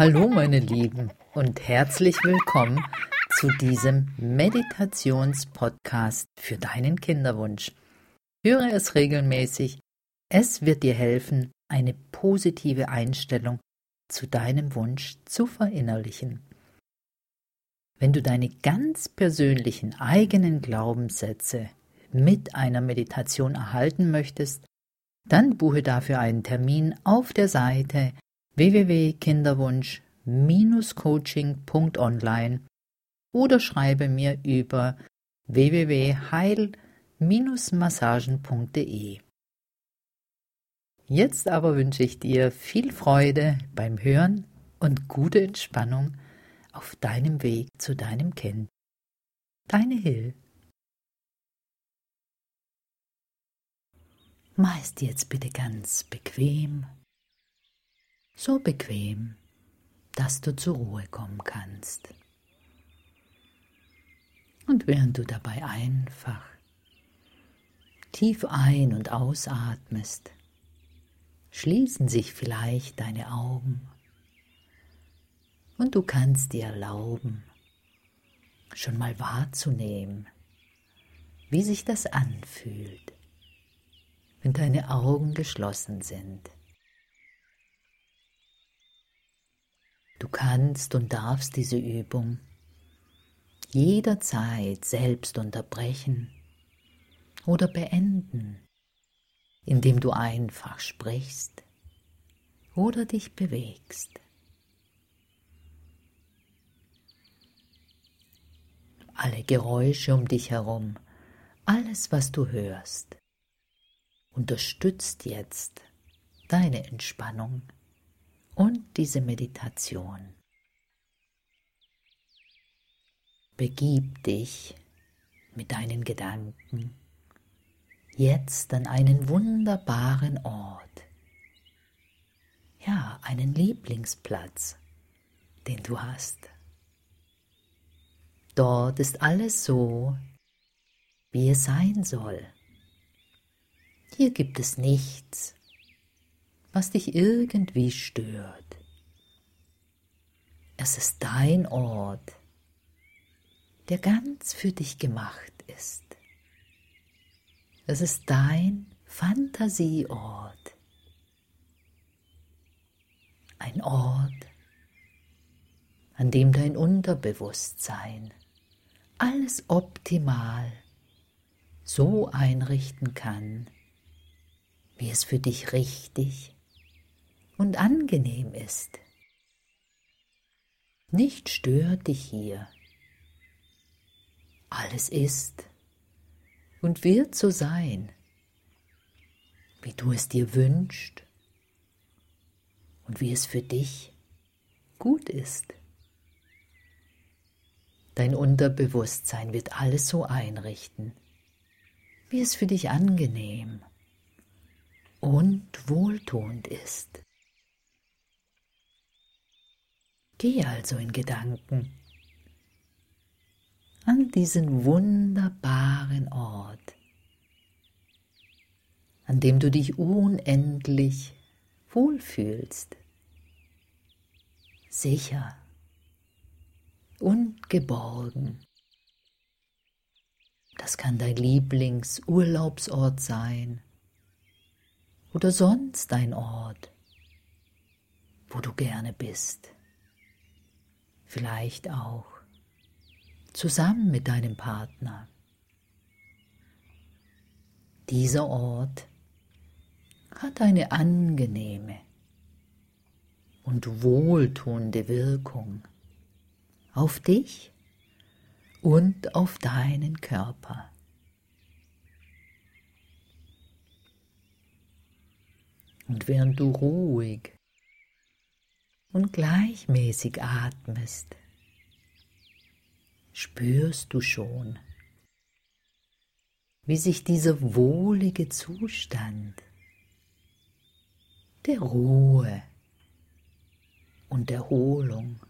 Hallo meine Lieben und herzlich willkommen zu diesem Meditationspodcast für deinen Kinderwunsch. Höre es regelmäßig, es wird dir helfen, eine positive Einstellung zu deinem Wunsch zu verinnerlichen. Wenn du deine ganz persönlichen eigenen Glaubenssätze mit einer Meditation erhalten möchtest, dann buche dafür einen Termin auf der Seite www.kinderwunsch-coaching.online oder schreibe mir über www.heil-massagen.de. Jetzt aber wünsche ich dir viel Freude beim Hören und gute Entspannung auf deinem Weg zu deinem Kind. Deine Hill. Meist jetzt bitte ganz bequem, so bequem, dass du zur Ruhe kommen kannst. Und während du dabei einfach tief ein- und ausatmest, schließen sich vielleicht deine Augen und du kannst dir erlauben, schon mal wahrzunehmen, wie sich das anfühlt, wenn deine Augen geschlossen sind. Kannst und darfst diese Übung jederzeit selbst unterbrechen oder beenden indem du einfach sprichst oder dich bewegst. Alle Geräusche um dich herum, alles, was du hörst, unterstützt jetzt deine Entspannung und diese Meditation. Begib dich mit deinen Gedanken jetzt an einen wunderbaren Ort. Ja, einen Lieblingsplatz, den du hast. Dort ist alles so, wie es sein soll. Hier gibt es nichts, was dich irgendwie stört. Es ist dein Ort, der ganz für dich gemacht ist. Es ist dein Fantasieort. Ein Ort, an dem dein Unterbewusstsein alles optimal so einrichten kann, wie es für dich richtig und angenehm ist. Nicht stört dich hier. Alles ist, und wird so sein, wie du es dir wünschst und wie es für dich gut ist. Dein Unterbewusstsein wird alles so einrichten, wie es für dich angenehm und wohltuend ist. Geh also in Gedanken an diesen wunderbaren Ort, an dem du dich unendlich wohlfühlst, sicher und geborgen. Das kann dein Lieblingsurlaubsort sein oder sonst ein Ort, wo du gerne bist. Vielleicht auch zusammen mit deinem Partner. Dieser Ort hat eine angenehme und wohltuende Wirkung auf dich und auf deinen Körper. Und während du ruhig und gleichmäßig atmest, spürst du schon, wie sich dieser wohlige Zustand der Ruhe und Erholung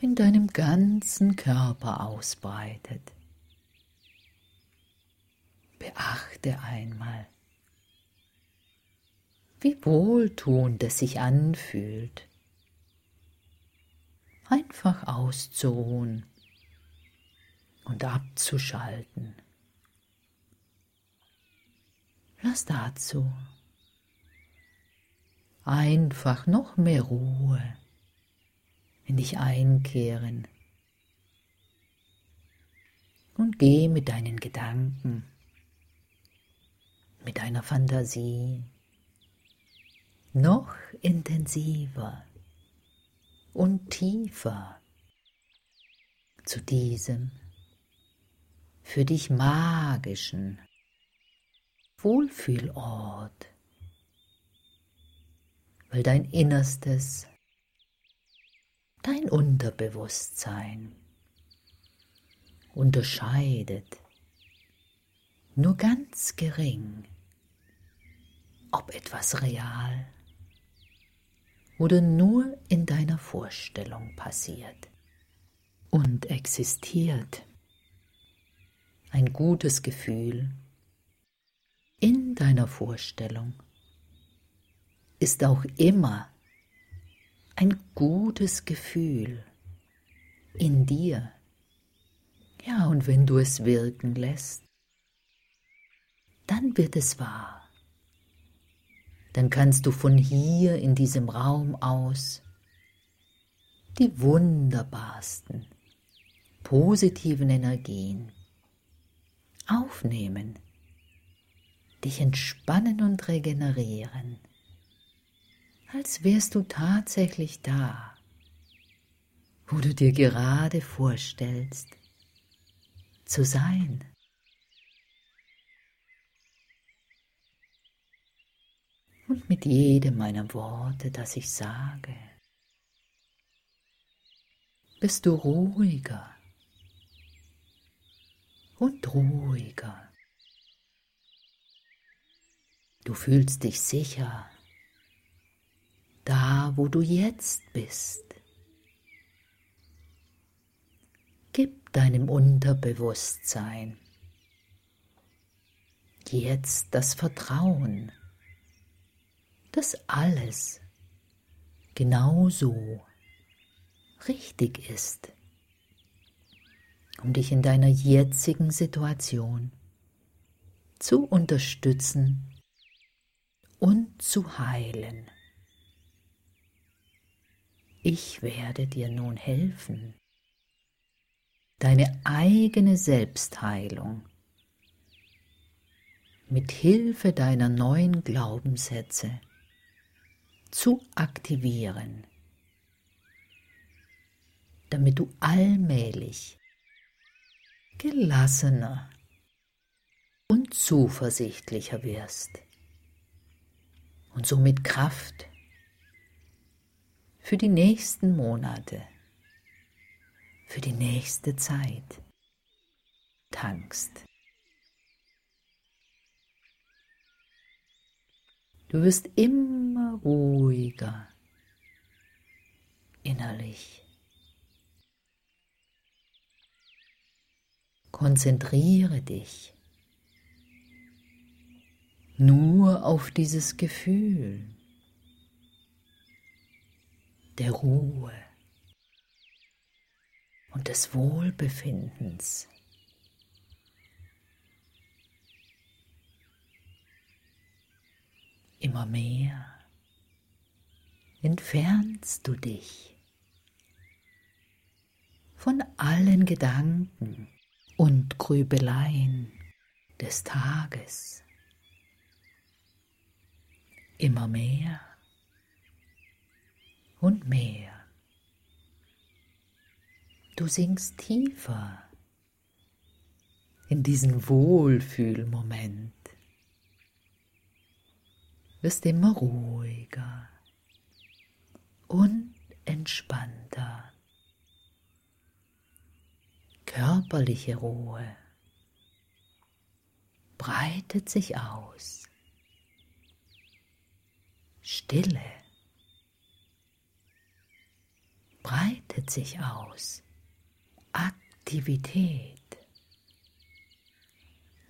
in deinem ganzen Körper ausbreitet. Beachte einmal, wie wohltuend es sich anfühlt, einfach auszuruhen und abzuschalten. Lass dazu einfach noch mehr Ruhe in dich einkehren und geh mit deinen Gedanken, mit deiner Fantasie noch intensiver und tiefer zu diesem für dich magischen Wohlfühlort, weil dein Innerstes, dein Unterbewusstsein unterscheidet nur ganz gering, ob etwas real oder nur in deiner Vorstellung passiert und existiert. Ein gutes Gefühl in deiner Vorstellung ist auch immer ein gutes Gefühl in dir. Ja, und wenn du es wirken lässt, dann wird es wahr. Dann kannst du von hier in diesem Raum aus die wunderbarsten, positiven Energien aufnehmen, dich entspannen und regenerieren, als wärst du tatsächlich da, wo du dir gerade vorstellst zu sein. Und mit jedem meiner Worte, das ich sage, bist du ruhiger und ruhiger. Du fühlst dich sicher, da wo du jetzt bist. Gib deinem Unterbewusstsein jetzt das Vertrauen, dass alles genau so richtig ist, um dich in deiner jetzigen Situation zu unterstützen und zu heilen. Ich werde dir nun helfen, deine eigene Selbstheilung mit Hilfe deiner neuen Glaubenssätze zu aktivieren, damit du allmählich gelassener und zuversichtlicher wirst und somit Kraft für die nächsten Monate, für die nächste Zeit tankst. Du wirst immer ruhiger innerlich. Konzentriere dich nur auf dieses Gefühl der Ruhe und des Wohlbefindens. Immer mehr entfernst du dich von allen Gedanken und Grübeleien des Tages. Immer mehr und mehr. Du sinkst tiefer in diesen Wohlfühlmoment wirst immer ruhiger und entspannter. Körperliche Ruhe breitet sich aus. Stille breitet sich aus. Aktivität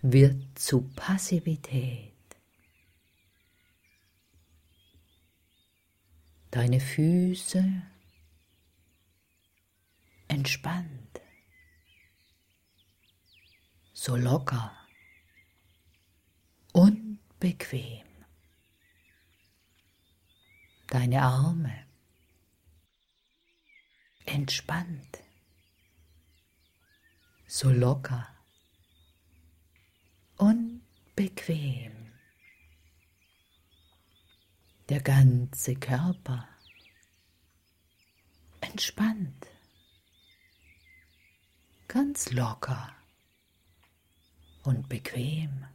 wird zu Passivität. Deine Füße entspannt, so locker und bequem. Deine Arme entspannt, so locker und bequem. Der ganze Körper entspannt, ganz locker und bequem.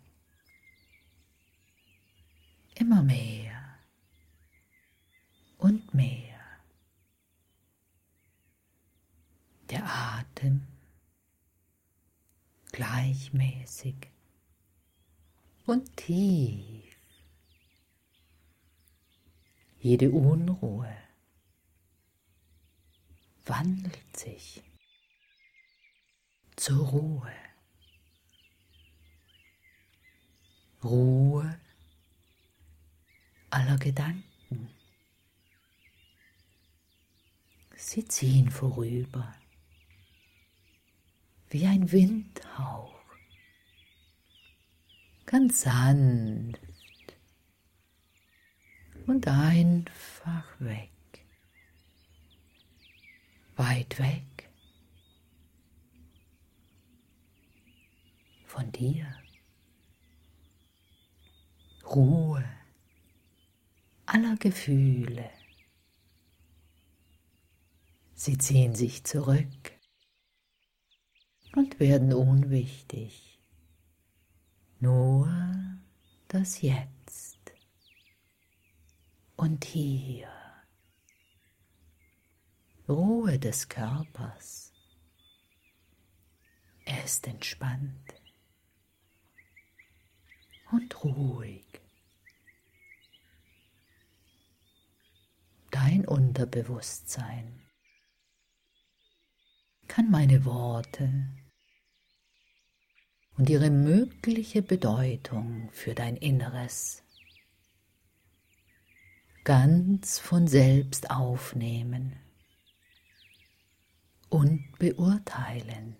Immer mehr und mehr. Der Atem gleichmäßig und tief. Jede Unruhe wandelt sich zur Ruhe. Ruhe aller Gedanken. Sie ziehen vorüber wie ein Windhauch, ganz sanft und einfach weg, weit weg von dir. Ruhe aller Gefühle. Sie ziehen sich zurück und werden unwichtig. Nur das Jetzt und hier. Ruhe des Körpers. Er ist entspannt und ruhig. Dein Unterbewusstsein kann meine Worte und ihre mögliche Bedeutung für dein Inneres ganz von selbst aufnehmen und beurteilen.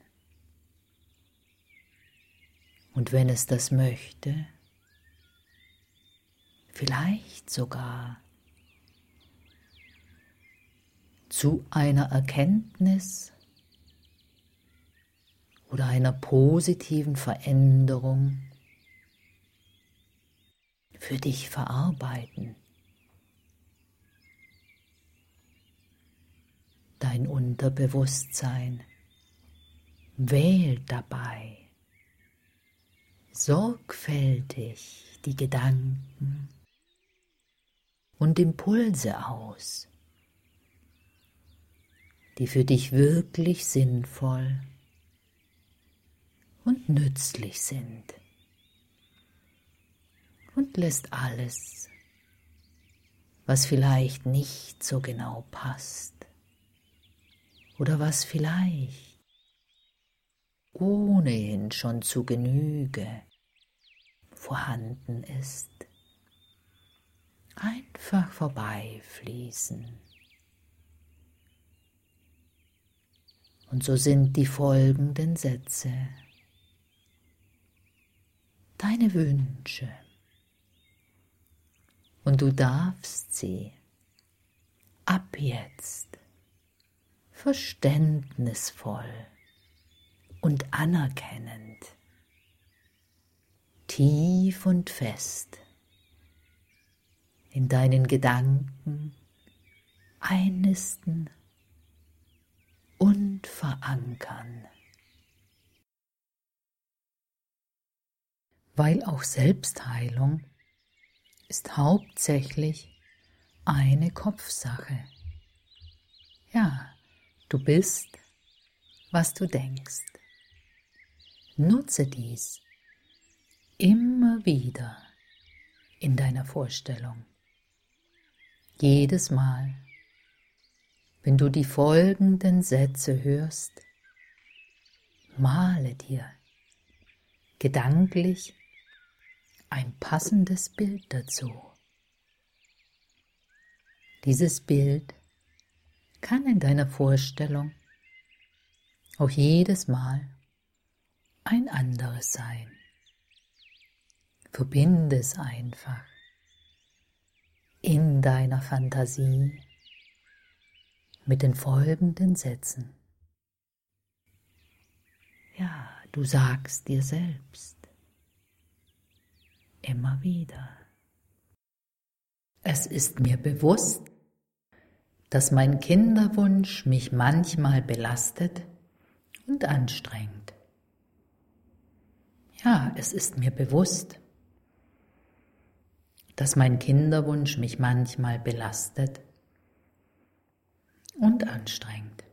Und wenn es das möchte, vielleicht sogar zu einer Erkenntnis oder einer positiven Veränderung für dich verarbeiten. Dein Unterbewusstsein. Wählt dabei. Sorgfältig die Gedanken und Impulse aus, die für dich wirklich sinnvoll und nützlich sind und lässt alles, was vielleicht nicht so genau passt oder was vielleicht ohnehin schon zu Genüge vorhanden ist, einfach vorbeifließen. Und so sind die folgenden Sätze deine Wünsche. Und du darfst sie ab jetzt verständnisvoll und anerkennend, tief und fest in deinen Gedanken einnisten und verankern. weil auch Selbstheilung ist hauptsächlich eine Kopfsache. Ja, du bist, was du denkst. Nutze dies immer wieder in deiner Vorstellung. Jedes Mal, wenn du die folgenden Sätze hörst, male dir gedanklich ein passendes Bild dazu. Dieses Bild kann in deiner Vorstellung auch jedes Mal ein anderes Sein. Verbinde es einfach in deiner Fantasie mit den folgenden Sätzen. Ja, du sagst dir selbst immer wieder. Es ist mir bewusst, dass mein Kinderwunsch mich manchmal belastet und anstrengt. Ja, es ist mir bewusst, dass mein Kinderwunsch mich manchmal belastet und anstrengt.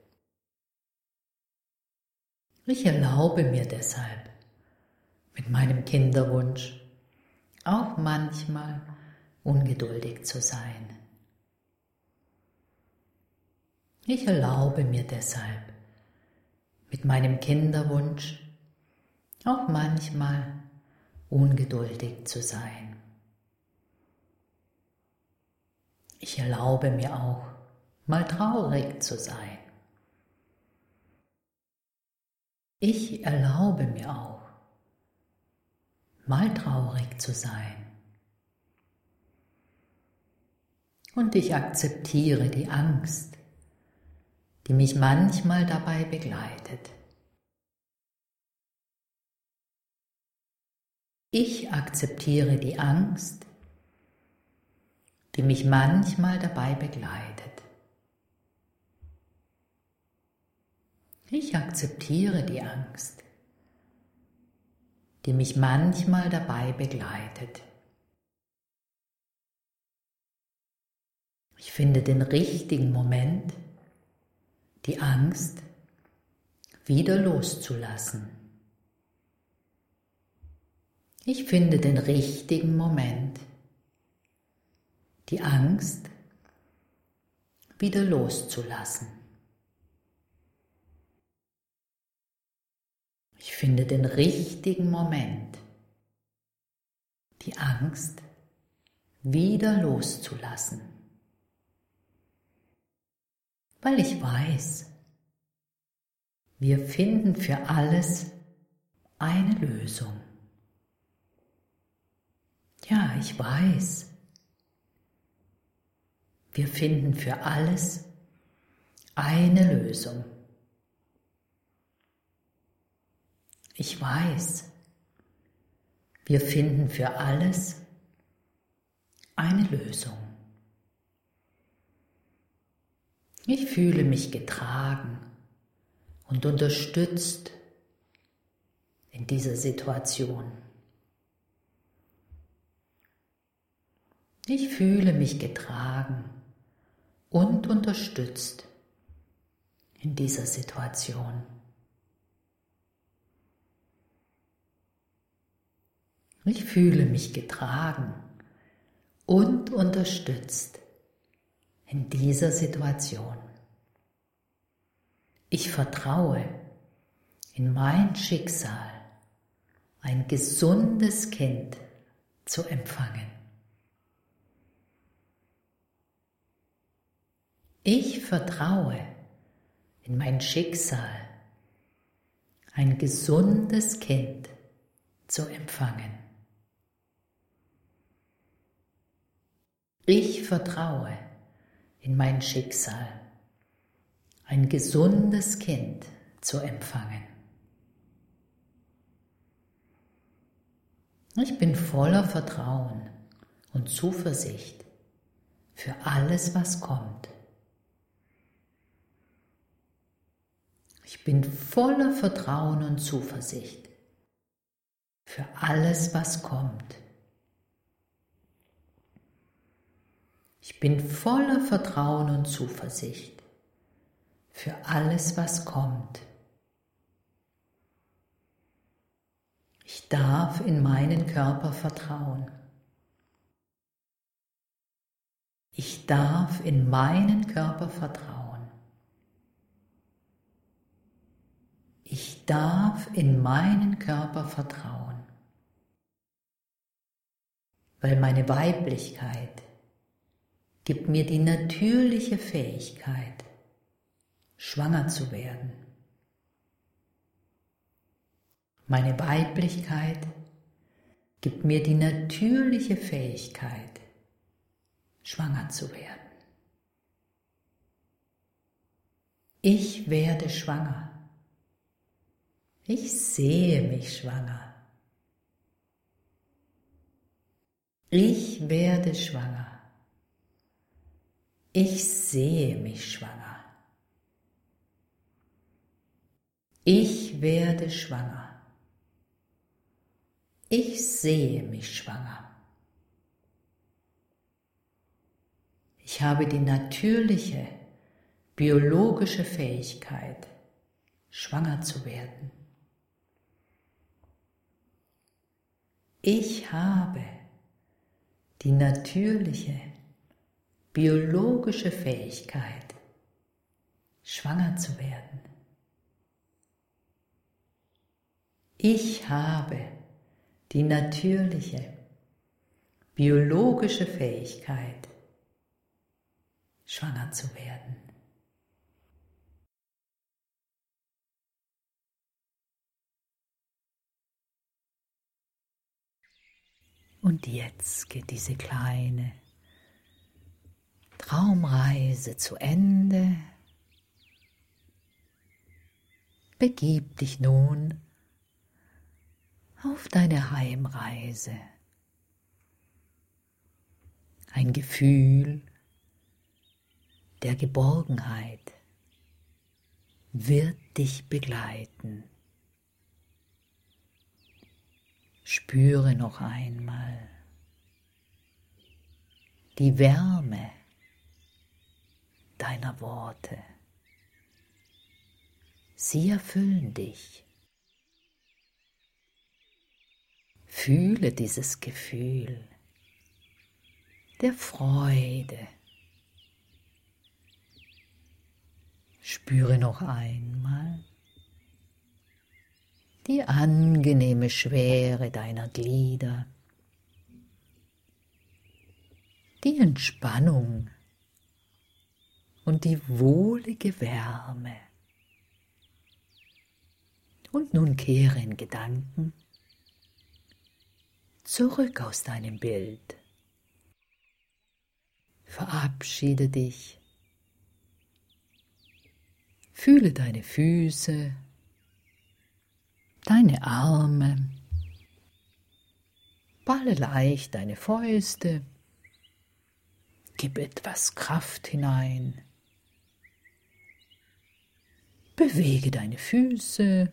Ich erlaube mir deshalb mit meinem Kinderwunsch auch manchmal ungeduldig zu sein. Ich erlaube mir deshalb mit meinem Kinderwunsch auch manchmal ungeduldig zu sein. Ich erlaube mir auch mal traurig zu sein. Ich erlaube mir auch mal traurig zu sein. Und ich akzeptiere die Angst, die mich manchmal dabei begleitet. Ich akzeptiere die Angst, die mich manchmal dabei begleitet. Ich akzeptiere die Angst, die mich manchmal dabei begleitet. Ich finde den richtigen Moment, die Angst wieder loszulassen. Ich finde den richtigen Moment, die Angst wieder loszulassen. Ich finde den richtigen Moment, die Angst wieder loszulassen weil ich weiß, wir finden für alles eine Lösung. Ja, ich weiß, wir finden für alles eine Lösung. Ich weiß, wir finden für alles eine Lösung. Ich fühle mich getragen und unterstützt in dieser Situation. Ich fühle mich getragen und unterstützt in dieser Situation. Ich fühle mich getragen und unterstützt in dieser Situation. Ich vertraue in mein Schicksal, ein gesundes Kind zu empfangen. Ich vertraue in mein Schicksal, ein gesundes Kind zu empfangen. Ich vertraue in mein Schicksal, ein gesundes Kind zu empfangen. Ich bin voller Vertrauen und Zuversicht für alles, was kommt. Ich bin voller Vertrauen und Zuversicht für alles, was kommt. Ich bin voller Vertrauen und Zuversicht für alles, was kommt. Ich darf in meinen Körper vertrauen. Ich darf in meinen Körper vertrauen. Ich darf in meinen Körper vertrauen, weil meine Weiblichkeit gibt mir die natürliche Fähigkeit, schwanger zu werden. Meine Weiblichkeit gibt mir die natürliche Fähigkeit, schwanger zu werden. Ich werde schwanger. Ich sehe mich schwanger. Ich werde schwanger. Ich sehe mich schwanger. Ich werde schwanger. Ich sehe mich schwanger. Ich habe die natürliche, biologische Fähigkeit, schwanger zu werden. Ich habe die natürliche, biologische Fähigkeit, schwanger zu werden. Ich habe die natürliche, biologische Fähigkeit, schwanger zu werden. Und jetzt geht diese kleine Traumreise zu Ende. Begib dich nun auf deine Heimreise. Ein Gefühl der Geborgenheit wird dich begleiten. Spüre noch einmal die Wärme deiner Worte. Sie erfüllen dich. Fühle dieses Gefühl der Freude. Spüre noch einmal die angenehme Schwere deiner Glieder, die Entspannung und die wohlige Wärme. Und nun kehre in Gedanken zurück aus deinem Bild. Verabschiede dich. Fühle deine Füße deine Arme, balle leicht deine Fäuste, gib etwas Kraft hinein, bewege deine Füße,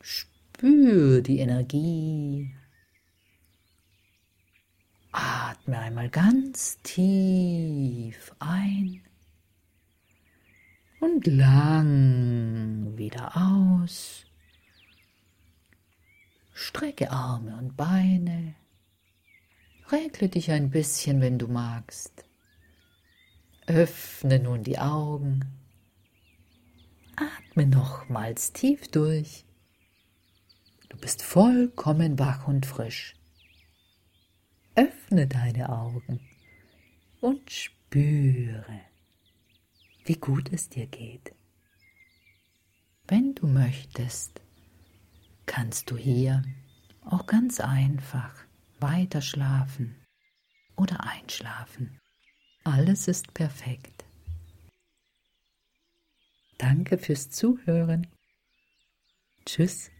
spür die Energie, atme einmal ganz tief ein und lang wieder aus. Strecke Arme und Beine. Regle dich ein bisschen, wenn du magst. Öffne nun die Augen. Atme nochmals tief durch. Du bist vollkommen wach und frisch. Öffne deine Augen und spüre wie gut es dir geht. Wenn du möchtest, kannst du hier auch ganz einfach weiter schlafen oder einschlafen. Alles ist perfekt. Danke fürs Zuhören. Tschüss.